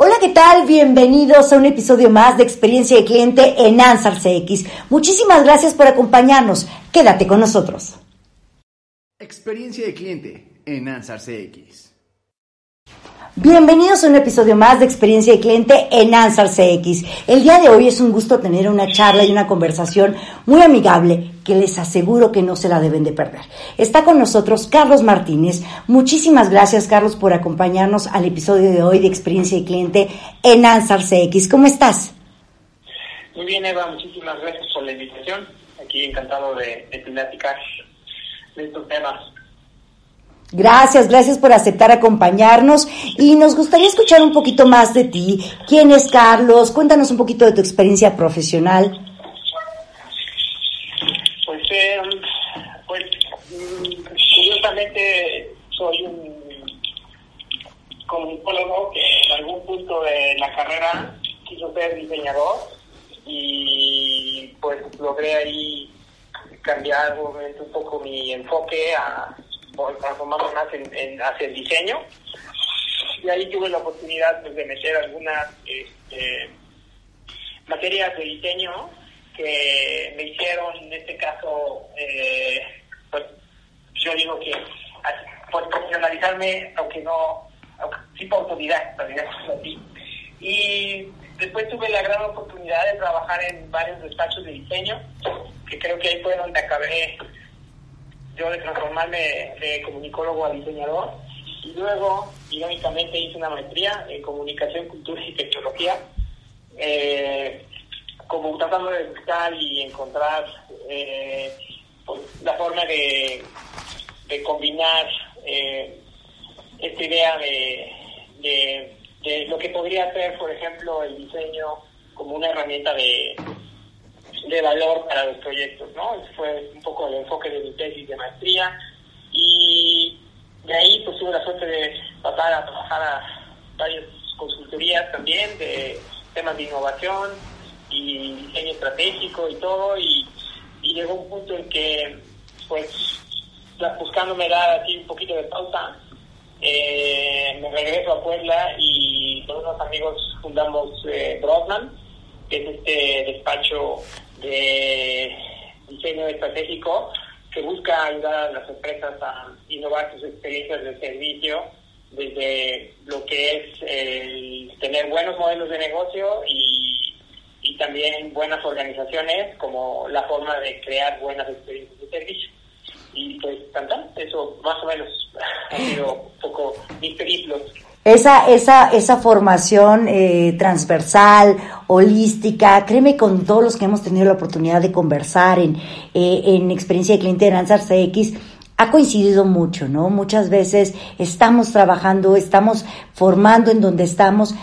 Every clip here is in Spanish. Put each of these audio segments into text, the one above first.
Hola, ¿qué tal? Bienvenidos a un episodio más de Experiencia de Cliente en Ansar CX. Muchísimas gracias por acompañarnos. Quédate con nosotros. Experiencia de Cliente en Ansar CX. Bienvenidos a un episodio más de Experiencia de Cliente en Ansar CX. El día de hoy es un gusto tener una charla y una conversación muy amigable que les aseguro que no se la deben de perder. Está con nosotros Carlos Martínez. Muchísimas gracias, Carlos, por acompañarnos al episodio de hoy de Experiencia de Cliente en Ansar CX. ¿Cómo estás? Muy bien, Eva. Muchísimas gracias por la invitación. Aquí encantado de, de de estos temas. Gracias, gracias por aceptar acompañarnos y nos gustaría escuchar un poquito más de ti. ¿Quién es Carlos? Cuéntanos un poquito de tu experiencia profesional. Pues, eh, pues curiosamente soy un comunicólogo que en algún punto de la carrera quiso ser diseñador y pues logré ahí cambiar un poco mi enfoque a transformarme más en, en, hacia el diseño. Y ahí tuve la oportunidad pues, de meter algunas este, materias de diseño que me hicieron, en este caso, eh, pues yo digo que pues, profesionalizarme, aunque no, aunque, sí por autoridad, así. Y después tuve la gran oportunidad de trabajar en varios despachos de diseño, que creo que ahí fue donde acabé yo de transformarme de comunicólogo a diseñador y luego, irónicamente, hice una maestría en comunicación, cultura y tecnología, eh, como tratando de buscar y encontrar eh, pues, la forma de, de combinar eh, esta idea de, de, de lo que podría ser, por ejemplo, el diseño como una herramienta de de valor para los proyectos, ¿no? Ese fue un poco el enfoque de mi tesis de maestría y de ahí pues tuve la suerte de pasar a trabajar a varias consultorías también de temas de innovación y diseño estratégico y todo y, y llegó un punto en que pues buscándome dar así un poquito de pausa eh, me regreso a Puebla y con unos amigos fundamos eh, que es este despacho de diseño estratégico que busca ayudar a las empresas a innovar sus experiencias de servicio desde lo que es el tener buenos modelos de negocio y, y también buenas organizaciones como la forma de crear buenas experiencias de servicio. Y pues, tanto, eso más o menos ha sido un poco mis periplos esa, esa, esa formación eh, transversal, holística, créeme con todos los que hemos tenido la oportunidad de conversar en, eh, en experiencia de cliente de Ansar CX, ha coincidido mucho, ¿no? Muchas veces estamos trabajando, estamos formando en donde estamos,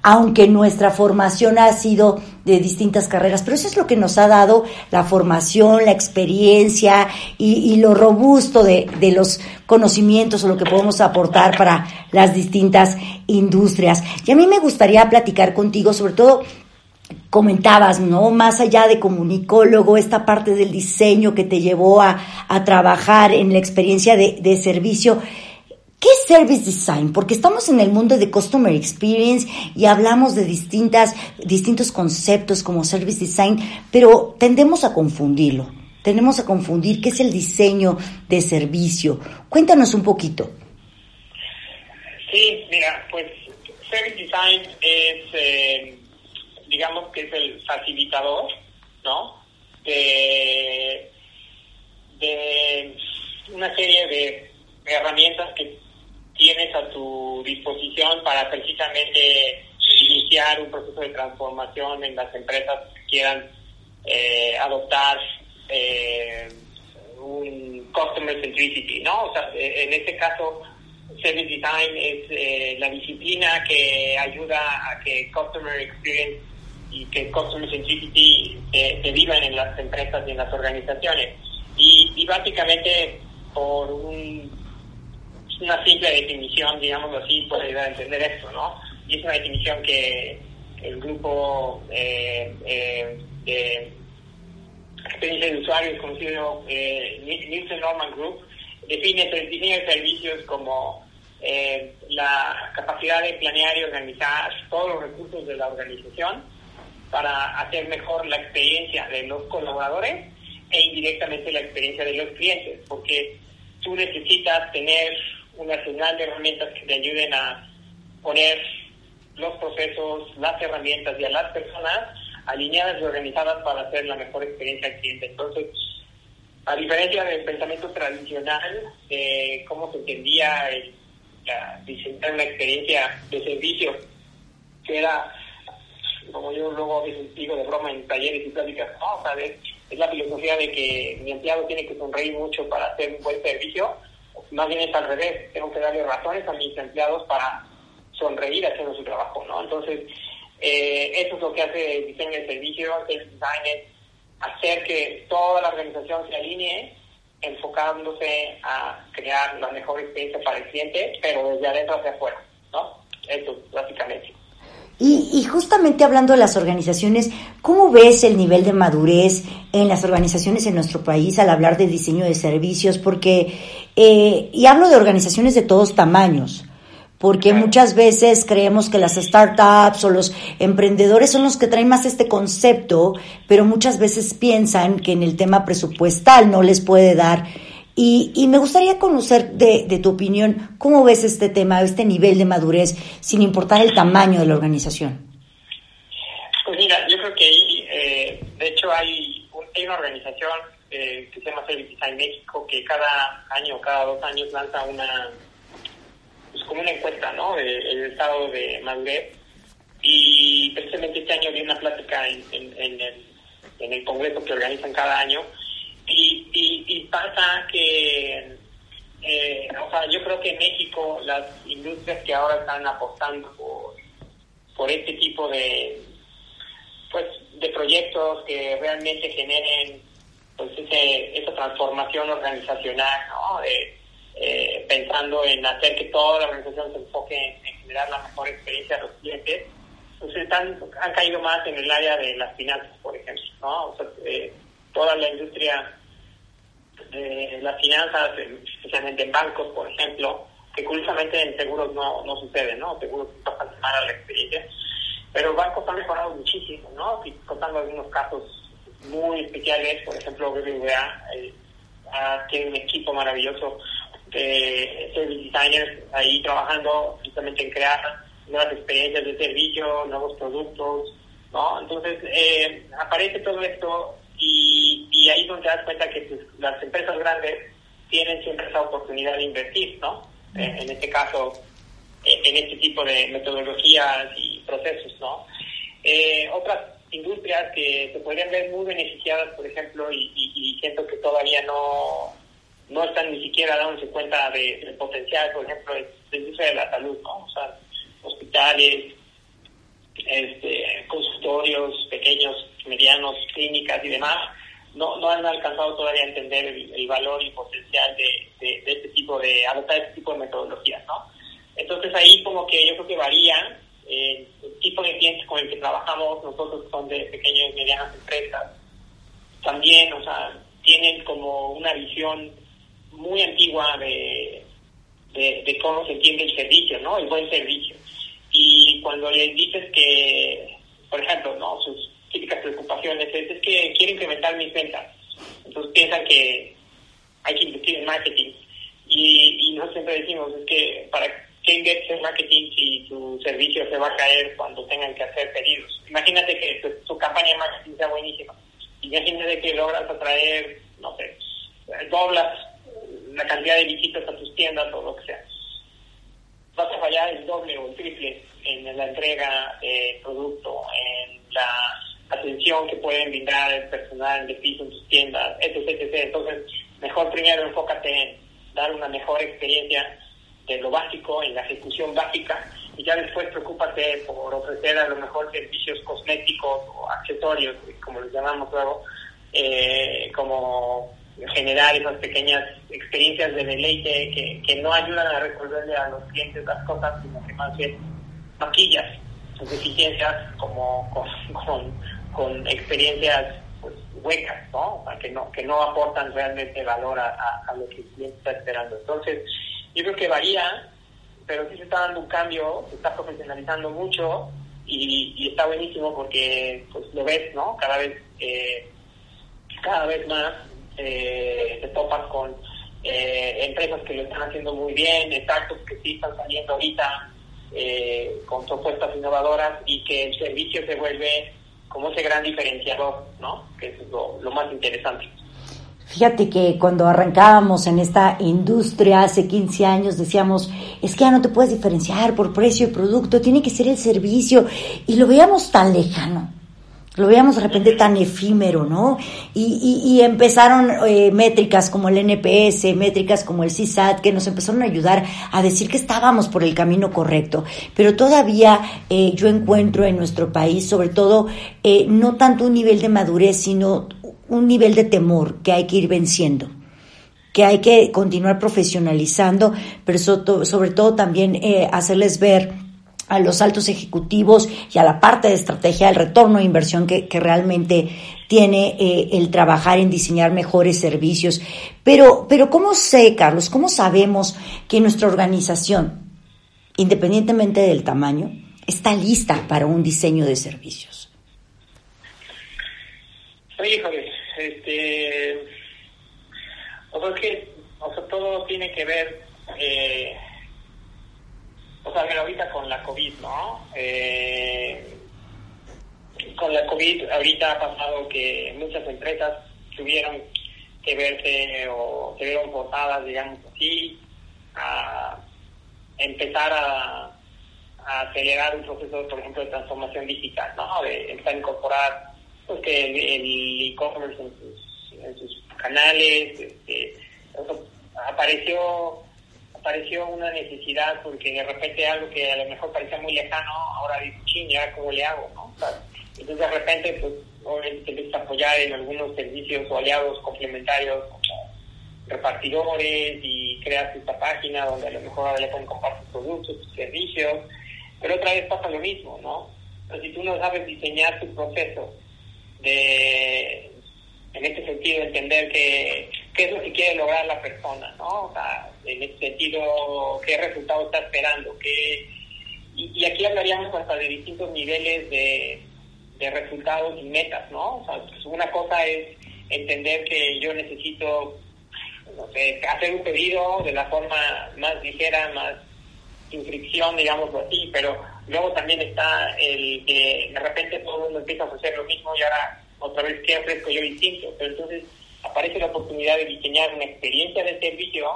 aunque nuestra formación ha sido de distintas carreras, pero eso es lo que nos ha dado la formación, la experiencia y, y lo robusto de, de, los conocimientos o lo que podemos aportar para las distintas industrias. Y a mí me gustaría platicar contigo, sobre todo comentabas, ¿no? Más allá de comunicólogo, esta parte del diseño que te llevó a, a trabajar en la experiencia de, de servicio. ¿Qué es Service Design? Porque estamos en el mundo de Customer Experience y hablamos de distintas, distintos conceptos como Service Design, pero tendemos a confundirlo. Tenemos a confundir qué es el diseño de servicio. Cuéntanos un poquito. Sí, mira, pues Service Design es, eh, digamos que es el facilitador, ¿no? De, de una serie de herramientas que tienes a tu disposición para precisamente iniciar un proceso de transformación en las empresas que quieran eh, adoptar eh, un customer centricity, ¿no? O sea, en este caso, Service Design es eh, la disciplina que ayuda a que Customer Experience y que Customer Centricity se, vivan en las empresas y en las organizaciones. Y, y básicamente, por un, una simple definición, digámoslo así, puede ayudar a entender esto, ¿no? Y es una definición que el grupo eh, eh, de experiencia de usuarios conocido eh, Nielsen Norman Group define el diseño de servicios como eh, la capacidad de planear y organizar todos los recursos de la organización para hacer mejor la experiencia de los colaboradores e indirectamente la experiencia de los clientes, porque tú necesitas tener un arsenal de herramientas que te ayuden a poner los procesos, las herramientas y a las personas alineadas y organizadas para hacer la mejor experiencia al cliente. Entonces, a diferencia del pensamiento tradicional, de cómo se entendía el, diseñar una experiencia de servicio, que era, como yo luego digo de broma en talleres y pláticas, no, ¿sabes? es la filosofía de que mi empleado tiene que sonreír mucho para hacer un buen servicio, más bien es al revés, tengo que darle razones a mis empleados para sonreír haciendo su trabajo, ¿no? Entonces, eh, eso es lo que hace el diseño de servicio, el design es hacer que toda la organización se alinee enfocándose a crear la mejor experiencia para el cliente, pero desde adentro hacia afuera, ¿no? Eso, básicamente. Y, y, justamente hablando de las organizaciones, ¿cómo ves el nivel de madurez en las organizaciones en nuestro país al hablar de diseño de servicios? Porque, eh, y hablo de organizaciones de todos tamaños, porque muchas veces creemos que las startups o los emprendedores son los que traen más este concepto, pero muchas veces piensan que en el tema presupuestal no les puede dar. Y, y me gustaría conocer de, de, tu opinión, ¿cómo ves este tema, este nivel de madurez, sin importar el tamaño de la organización? Pues mira, yo creo que ahí, eh, de hecho, hay, hay una organización eh, que se llama Service Design México que cada año, cada dos años lanza una pues, como una encuesta, ¿no? El, estado de madurez. Y precisamente este año vi una plática en, en, el, en el congreso que organizan cada año. Y, y, pasa que, eh, o sea, yo creo que en México las industrias que ahora están apostando por, por este tipo de, pues, de proyectos que realmente generen pues ese, esa transformación organizacional, ¿no? Eh, pensando en hacer que toda la organización se enfoque en, generar la mejor experiencia a los clientes, pues están, han caído más en el área de las finanzas, por ejemplo, ¿no? Eh, toda la industria de las finanzas, especialmente en bancos, por ejemplo, que curiosamente en seguros no, no sucede, ¿no? Seguros pasan a la experiencia, pero bancos han mejorado muchísimo, ¿no? Contando algunos casos muy especiales, por ejemplo, BBVA eh, tiene un equipo maravilloso eh, service designers ahí trabajando justamente en crear nuevas experiencias de servicio, nuevos productos, ¿no? Entonces, eh, aparece todo esto y, ahí es donde te das cuenta que pues, las empresas grandes tienen siempre esa oportunidad de invertir, ¿no? En este caso, en este tipo de metodologías y procesos, ¿no? Eh, otras industrias que se podrían ver muy beneficiadas, por ejemplo, y, y siento que todavía no no están ni siquiera dándose cuenta del potencial, por ejemplo, de, la industria de la salud, ¿no? O sea, hospitales, este, consultorios pequeños, medianos, clínicas y demás, no, no han alcanzado todavía a entender el, valor y potencial de, de, este tipo de, adoptar este tipo de metodologías, ¿no? Entonces ahí como que yo creo que varía eh, el tipo de clientes con el que trabajamos, nosotros son de pequeñas y medianas empresas, también, o sea, tienen como una visión muy antigua de, de, cómo se entiende el servicio, ¿no? El buen servicio. Y cuando les dices que, por ejemplo, ¿no? Sus típicas es, que quiero incrementar mis ventas. Entonces piensan que hay que invertir en marketing. Y, y nosotros siempre decimos, es que para qué en marketing si tu servicio se va a caer cuando tengan que hacer pedidos. Imagínate que tu, campaña de marketing sea buenísima. Imagínate que logras atraer, no sé, doblas la cantidad de visitas a tus tiendas o lo que sea. Vas a fallar el doble o el triple en la entrega de producto, en la atención que pueden brindar el personal de piso en tus tiendas, etc, etc. Entonces, mejor primero enfócate en dar una mejor experiencia de lo básico, en la ejecución básica, y ya después preocúpate por ofrecer a lo mejor servicios cosméticos o accesorios, como los llamamos luego, eh, como generar esas pequeñas experiencias de deleite que, que no ayudan a resolverle a los clientes las cosas, sino que más bien maquillas sus deficiencias como con, con, experiencias pues, huecas, ¿no? Que no, que no aportan realmente valor a, a, lo que el cliente está esperando. Entonces, yo creo que varía, pero sí se está dando un cambio, se está profesionalizando mucho y, está buenísimo porque pues lo ves, ¿no? Cada vez, eh, cada vez más eh, te topas con eh, empresas que lo están haciendo muy bien, startups que sí están saliendo ahorita eh, con propuestas innovadoras y que el servicio se vuelve como ese gran diferenciador, ¿no? Que es lo, lo más interesante. Fíjate que cuando arrancábamos en esta industria hace 15 años decíamos, es que ya no te puedes diferenciar por precio y producto, tiene que ser el servicio. Y lo veíamos tan lejano. Lo veíamos de repente tan efímero, ¿no? Y, y, empezaron eh, métricas como el NPS, métricas como el CISAT, que nos empezaron a ayudar a decir que estábamos por el camino correcto. Pero todavía eh, yo encuentro en nuestro país, sobre todo, eh, no tanto un nivel de madurez, sino un nivel de temor que hay que ir venciendo que hay que continuar profesionalizando, pero sobre todo también hacerles ver a los altos ejecutivos y a la parte de estrategia del retorno de inversión que, realmente tiene eh, el trabajar en diseñar mejores servicios. Pero, pero ¿cómo sé, Carlos, cómo sabemos que nuestra organización, independientemente del tamaño, está lista para un diseño de servicios? Híjole, este, o sea, que todo tiene que ver eh, o sea, ahorita con la COVID, ¿no? Eh, con la COVID ahorita ha pasado que muchas empresas tuvieron que verse o se vieron forzadas, digamos así, a empezar a, acelerar un proceso, por ejemplo, de transformación digital, ¿no? De empezar a incorporar pues, que el e-commerce en, sus, sus canales, este, apareció pareció una necesidad porque de repente algo que a lo mejor parecía muy lejano, ahora dice, ching, ¿ya cómo le hago? ¿no? entonces de repente, pues, obviamente empiezas apoyar en algunos servicios o aliados complementarios como repartidores y creas esta página donde a lo mejor ahora le pueden compartir productos, tus servicios, pero otra vez pasa lo mismo, ¿no? Entonces, si tú no sabes diseñar tu proceso de, en este sentido, entender que qué es lo que quiere lograr la persona, ¿no? O sea, en este sentido, qué resultado está esperando, qué... Y, aquí hablaríamos hasta de distintos niveles de, de resultados y metas, ¿no? O sea, pues una cosa es entender que yo necesito, no sé, hacer un pedido de la forma más ligera, más sin fricción, digámoslo así, pero luego también está el que de repente todo el mundo empieza a hacer lo mismo y ahora otra vez qué ofrezco yo distinto, pero entonces aparece la oportunidad de diseñar una experiencia de servicio,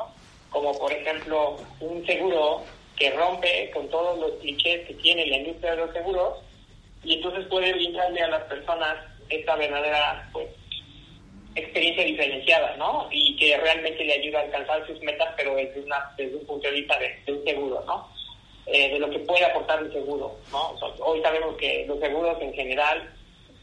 como por ejemplo un seguro que rompe con todos los clichés que tiene la industria de los seguros, y entonces puede brindarle a las personas esta verdadera pues, experiencia diferenciada, ¿no? Y que realmente le ayuda a alcanzar sus metas, pero desde, una, desde un punto de vista de, un seguro, ¿no? Eh, de lo que puede aportar un seguro, ¿no? hoy sabemos que los seguros en general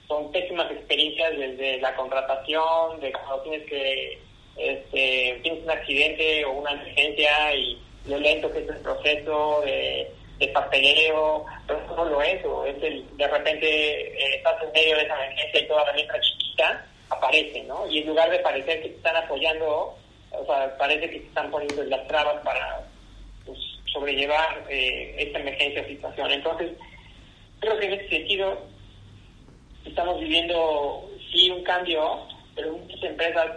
son pésimas experiencias desde la contratación, de cuando tienes que, este, tienes un accidente o una emergencia y lo lento que es el proceso de, papeleo, pero eso no lo es, es el, de repente eh, estás en medio de esa emergencia y toda la letra chiquita aparece, ¿no? Y en lugar de parecer que te están apoyando, o sea, parece que te están poniendo las trabas para pues, sobrellevar eh, esta emergencia situación. Entonces, creo que en ese sentido estamos viviendo sí un cambio, pero muchas empresas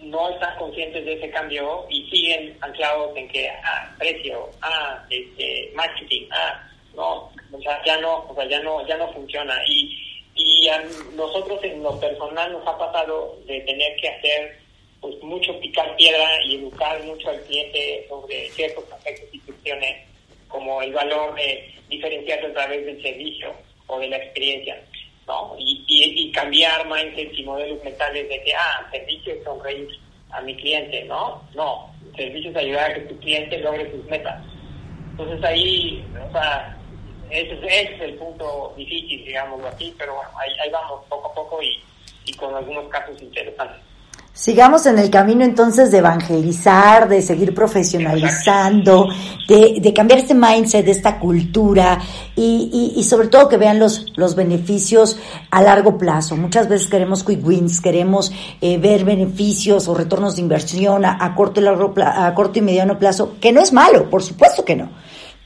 no están conscientes de ese cambio y siguen anclados en que ah, precio, ah, este, marketing, ah, no, o sea, ya no, o sea, ya no, ya no funciona y y a nosotros en lo personal nos ha pasado de tener que hacer pues mucho picar piedra y educar mucho al cliente sobre ciertos aspectos y cuestiones como el valor de diferenciarse a través del servicio o de la experiencia. ¿No? Y, y, cambiar mindsets y modelos mentales de que, ah, servicio es sonreír a mi cliente, ¿no? No, servicio es ayudar a que tu cliente logre sus metas. Entonces ahí, o sea, ese, ese es el punto difícil, digámoslo así, pero bueno, ahí, ahí vamos poco a poco y, y con algunos casos interesantes. Sigamos en el camino entonces de evangelizar, de seguir profesionalizando, de, de cambiar este mindset, de esta cultura y, y, y, sobre todo que vean los, los beneficios a largo plazo. Muchas veces queremos quick wins, queremos eh, ver beneficios o retornos de inversión a, a corto y largo, a corto y mediano plazo, que no es malo, por supuesto que no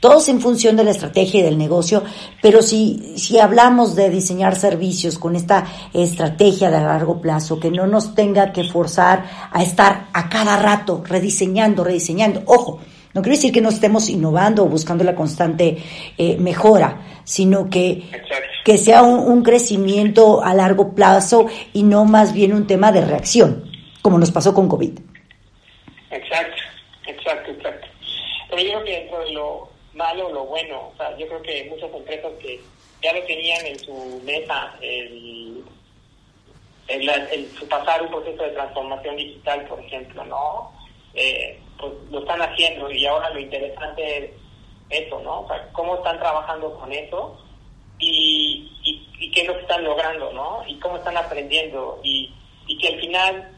todos en función de la estrategia y del negocio, pero si, si hablamos de diseñar servicios con esta estrategia de largo plazo, que no nos tenga que forzar a estar a cada rato rediseñando, rediseñando, ojo, no quiere decir que no estemos innovando o buscando la constante eh, mejora, sino que, que sea un, un crecimiento a largo plazo y no más bien un tema de reacción, como nos pasó con COVID. Exacto, exacto, exacto. Pero yo creo que dentro de lo, malo lo bueno. O sea, yo creo que muchas empresas que ya lo tenían en su mesa, el, el, el, pasar un proceso de transformación digital, por ejemplo, ¿no? Eh, pues lo están haciendo y ahora lo interesante es eso, ¿no? O sea, cómo están trabajando con eso y, y, qué es lo que están logrando, ¿no? Y cómo están aprendiendo y, y que al final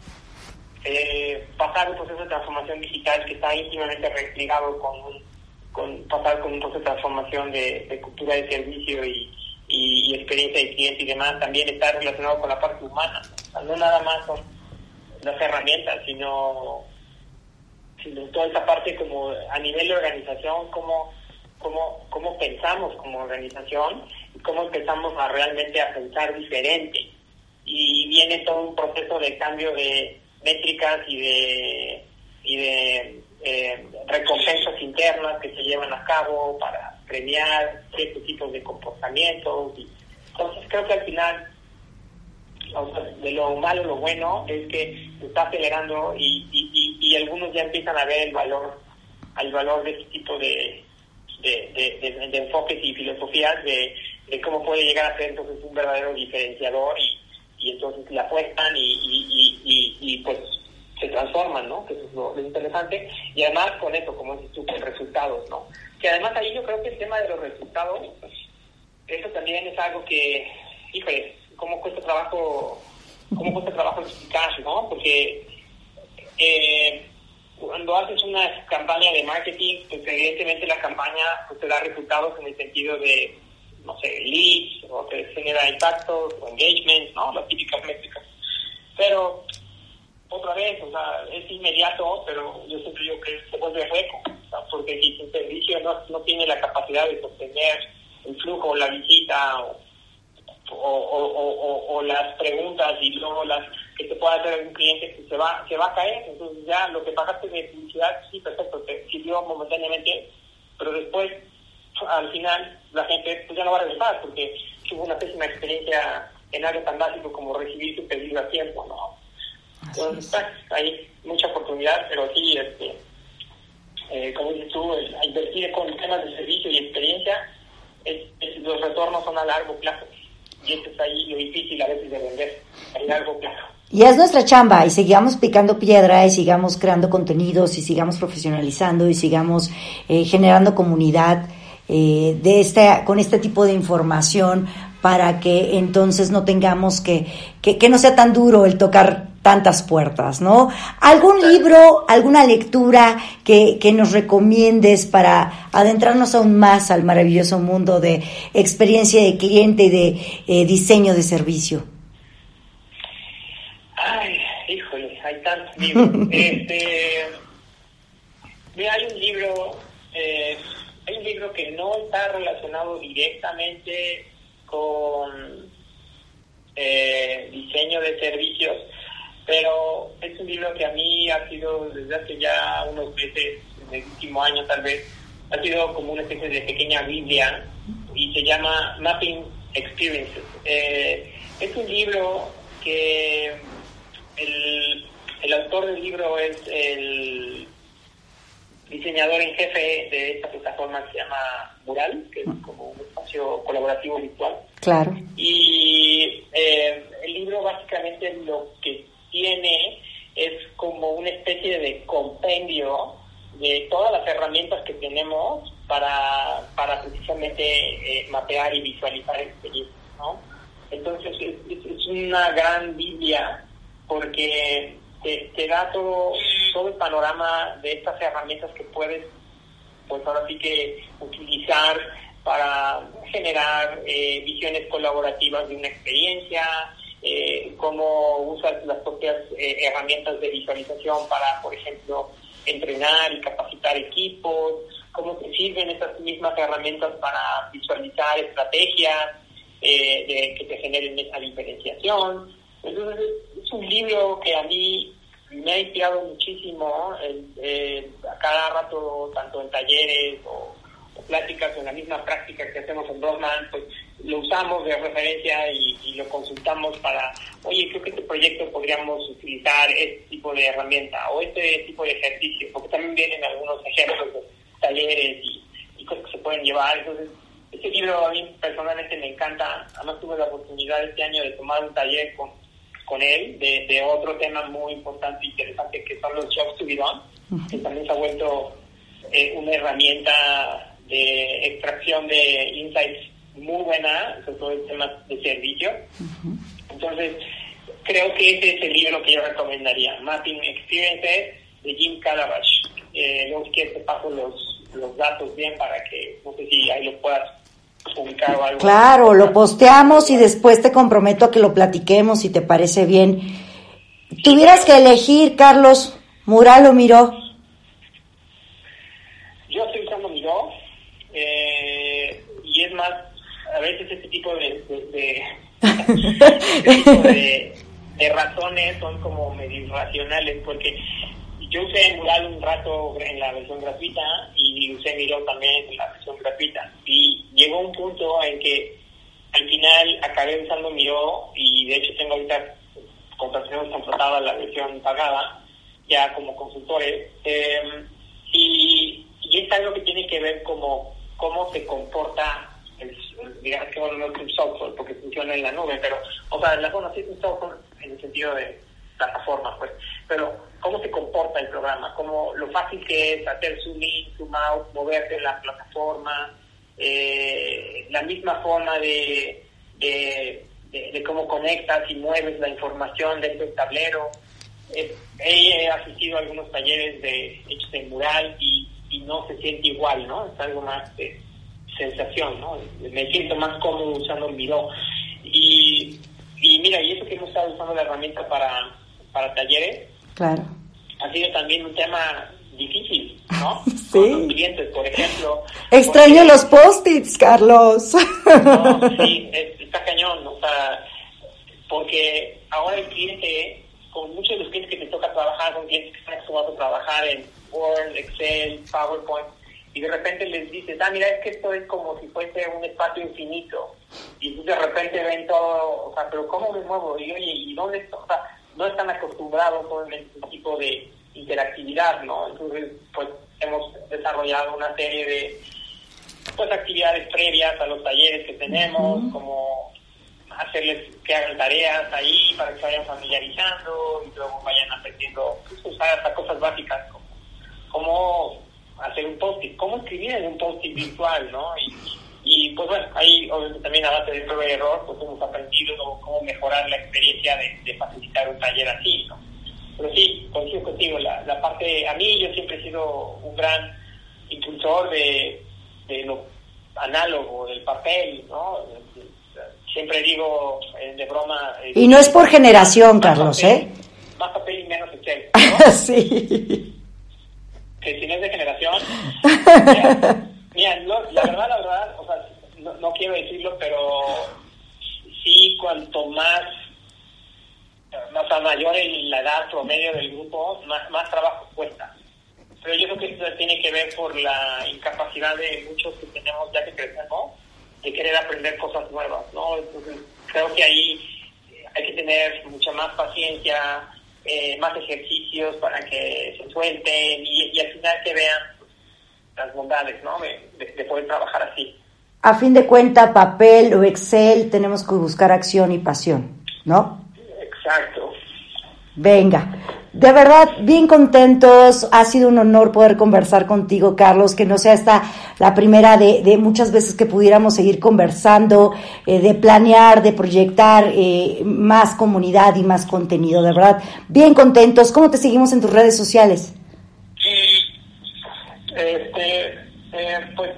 eh, pasar un proceso de transformación digital que está íntimamente ligado con un con pasar con un proceso de transformación de, de cultura de servicio y, y, y, experiencia de cliente y demás, también está relacionado con la parte humana. O sea, no nada más son las herramientas, sino, sino toda esa parte como a nivel de organización, cómo, cómo, cómo pensamos como organización y cómo empezamos a realmente a pensar diferente. Y viene todo un proceso de cambio de métricas y de, y de eh, internas que se llevan a cabo para premiar ciertos tipos de comportamientos. Y, entonces creo que al final, de lo malo lo bueno es que se está acelerando y, y, y, algunos ya empiezan a ver el valor, el valor de este tipo de, de, de, de enfoques y filosofías de, cómo puede llegar a ser entonces un verdadero diferenciador y, y entonces la apuestan y, y, y, y, pues se transforman, ¿no? Que eso es lo, interesante. Y además con eso, como dices tú, con resultados, ¿no? Que además ahí yo creo que el tema de los resultados, eso también es algo que, híjole, cómo cuesta trabajo, cómo cuesta trabajo explicar, ¿no? Porque eh, cuando haces una campaña de marketing, pues evidentemente la campaña pues, te da resultados en el sentido de, no sé, leads, o te genera impactos, o engagement, ¿no? Las típicas métricas. Pero o sea, es inmediato, pero yo siempre digo que se vuelve hueco, porque si tu servicio no, no tiene la capacidad de sostener el flujo la visita o, o, o, o, las preguntas y luego las que te pueda hacer un cliente que se va, se va a caer, entonces ya lo que pagaste de publicidad, sí, perfecto, te sirvió momentáneamente, pero después, al final, la gente pues ya no va a regresar porque tuvo una pésima experiencia en algo tan básico como recibir tu pedido a tiempo, ¿no? Entonces, hay mucha oportunidad, pero sí, este, eh, como dices tú, el, invertir con temas de servicio y experiencia, es, es, los retornos son a largo plazo. Y eso es ahí lo difícil a veces de vender, a largo plazo. Y es nuestra chamba y sigamos picando piedra y sigamos creando contenidos y sigamos profesionalizando y sigamos eh, generando comunidad eh, de este, con este tipo de información para que entonces no tengamos que, que, que no sea tan duro el tocar tantas puertas, ¿no? ¿Algún libro, alguna lectura que, que, nos recomiendes para adentrarnos aún más al maravilloso mundo de experiencia de cliente y de eh, diseño de servicio? Ay, híjole, hay tantos libros. este, mira, hay un libro, eh, hay un libro que no está relacionado directamente con eh, diseño de servicios, pero es un libro que a mí ha sido desde hace ya unos meses, en el último año tal vez, ha sido como una especie de pequeña Biblia y se llama Mapping Experiences. Eh, es un libro que el, el autor del libro es el diseñador en jefe de esta plataforma que se llama Mural, que es como un espacio colaborativo virtual. Claro. Y eh, el libro básicamente lo que tiene es como una especie de compendio de todas las herramientas que tenemos para, para precisamente eh, mapear y visualizar experiencias, ¿no? Entonces es, una gran Biblia porque te, da todo, todo el panorama de estas herramientas que puedes, pues ahora sí que utilizar para generar eh, visiones colaborativas de una experiencia, cómo usas las propias eh, herramientas de visualización para, por ejemplo, entrenar y capacitar equipos, cómo te sirven esas mismas herramientas para visualizar estrategias de, que te generen esa diferenciación. Entonces, es un libro que a mí me ha inspirado muchísimo a cada rato, tanto en talleres o pláticas en la misma práctica que hacemos en Broadman, pues lo usamos de referencia y, lo consultamos para, oye, creo que este proyecto podríamos utilizar este tipo de herramienta o este tipo de ejercicio, porque también vienen algunos ejemplos de talleres y, cosas que se pueden llevar. Entonces, este libro a mí personalmente me encanta. Además tuve la oportunidad este año de tomar un taller con, con él de, otro tema muy importante e interesante que son los jobs to be done, que también se ha vuelto eh, una herramienta de extracción de insights muy buena, sobre todo en temas de servicio. Entonces, creo que ese es el libro que yo recomendaría, Mapping Experiences de Jim Calabash. Eh, luego, si quieres, te paso los, los datos bien para que, no sé si ahí lo puedas publicar o algo. Claro, lo posteamos y después te comprometo a que lo platiquemos si te parece bien. Tuvieras que elegir, Carlos, Mural o Miró. Yo estoy usando Miró eh, y es más, a veces este tipo de, razones son como medio irracionales, porque yo usé Mural un rato en la versión gratuita y usé Miro también en la versión gratuita. Y llegó un punto en que al final acabé usando Miro y de hecho tengo ahorita contrataciones contratadas la versión pagada, ya como consultores. Eh, y, y es algo que tiene que ver como cómo se comporta digamos que bueno, no es un software porque funciona en la nube, pero, o sea, la, bueno, sí es un software en el sentido de plataforma, pues, pero cómo se comporta el programa, cómo lo fácil que es hacer zoom in, zoom out, moverse en la plataforma, eh, la misma forma de, de, cómo conectas y mueves la información dentro del tablero. Eh, he asistido a algunos talleres de hechos en mural y y no se siente igual, ¿no? Es algo más de sensación, ¿no? Me siento más cómodo usando el video. Y, y mira, y eso que hemos estado usando la herramienta para, para talleres, claro. ha sido también un tema difícil, ¿no? sí. Con los clientes, por ejemplo. Extraño los post-its, Carlos. no, sí, está cañón, o sea, porque ahora el cliente, con muchos de los clientes que te toca trabajar, son clientes que están acostumbrados a trabajar en Word, Excel, PowerPoint, y de repente les dices, ah, mira, es que esto es como si fuese un espacio infinito, y de repente ven todo, o sea, pero ¿cómo me muevo? Y oye, ¿y dónde está? O sea, no están acostumbrados a este tipo de interactividad, ¿no? Entonces, pues hemos desarrollado una serie de pues actividades previas a los talleres que tenemos, como hacerles que hagan tareas ahí para que se vayan familiarizando y luego vayan aprendiendo pues, usar hasta cosas básicas como hacer un post-it, cómo escribir en un post-it virtual, ¿no? Y, pues bueno, ahí obviamente también a base de prueba y error, pues hemos aprendido cómo mejorar la experiencia de, facilitar un taller así, ¿no? Pero sí, coincido contigo, la, la parte, a mí yo siempre he sido un gran impulsor de, de lo análogo, del papel, ¿no? Siempre digo eh, de broma... Eh, y no es por generación, Carlos, ¿eh? Más papel y menos Excel, ¿no? sí que si no es de generación, mira, la verdad, la verdad, o sea, no, quiero decirlo, pero sí, cuanto más, más mayor en la edad promedio del grupo, más, más trabajo cuesta. Pero yo creo que esto tiene que ver por la incapacidad de muchos que tenemos ya que crecemos de querer aprender cosas nuevas, ¿no? Entonces, creo que ahí hay que tener mucha más paciencia, eh, más ejercicios para que se suelten y, al final que vean las bondades ¿no? de, poder trabajar así. A fin de cuenta, papel o Excel, tenemos que buscar acción y pasión, ¿no? Exacto. Venga. De verdad, bien contentos. Ha sido un honor poder conversar contigo, Carlos, que no sea esta la primera de, de muchas veces que pudiéramos seguir conversando, eh, de planear, de proyectar eh, más comunidad y más contenido. De verdad, bien contentos. ¿Cómo te seguimos en tus redes sociales? Este, eh, pues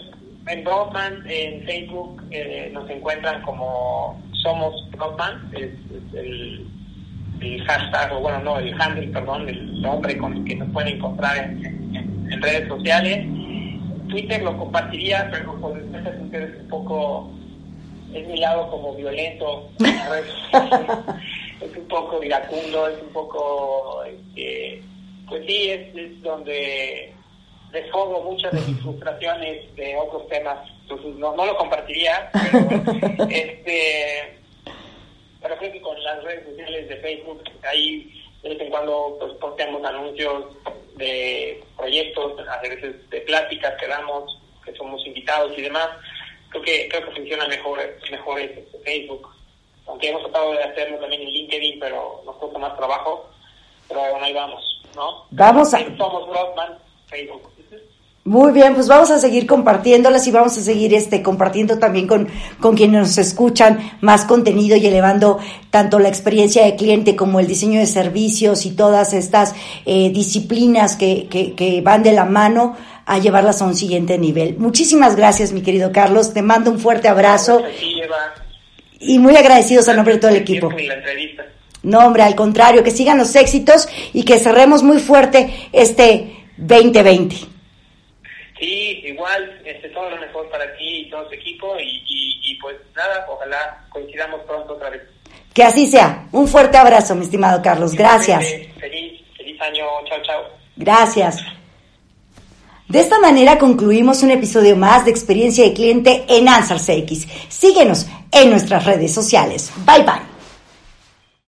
en Broadband, en Facebook, eh, nos encuentran como Somos Broadband, es, es el el hashtag, o bueno, no, el handle, perdón, el nombre con el que nos pueden encontrar en, en, en redes sociales. Twitter lo compartiría, pero por Twitter es un poco, es mi lado como violento, es un poco iracundo, es un poco, este, pues sí, es, es donde desfogo muchas de mis frustraciones de otros temas, entonces no, no lo compartiría, pero este pero creo que con las redes sociales de Facebook, ahí de vez en cuando pues posteamos anuncios de proyectos, a veces de pláticas que damos, que somos invitados y demás, creo que creo que funciona mejor mejor este Facebook. Aunque hemos tratado de hacerlo también en LinkedIn, pero nos cuesta más trabajo, pero bueno, ahí vamos, ¿no? Vamos a... Somos Broadman, Facebook. Muy bien, pues vamos a seguir compartiéndolas y vamos a seguir este compartiendo también con, con quienes nos escuchan más contenido y elevando tanto la experiencia de cliente como el diseño de servicios y todas estas eh, disciplinas que, que, que van de la mano a llevarlas a un siguiente nivel. Muchísimas gracias, mi querido Carlos. Te mando un fuerte abrazo Eva. y muy agradecidos a nombre de todo el equipo. No, hombre, al contrario, que sigan los éxitos y que cerremos muy fuerte este 2020. Sí, igual, este, todo lo mejor para ti y todo tu equipo y, y, y pues nada, ojalá coincidamos pronto otra vez. Que así sea. Un fuerte abrazo, mi estimado Carlos. Gracias. Feliz, feliz año, chao, chao. Gracias. De esta manera concluimos un episodio más de Experiencia de Cliente en Answers X. Síguenos en nuestras redes sociales. Bye bye.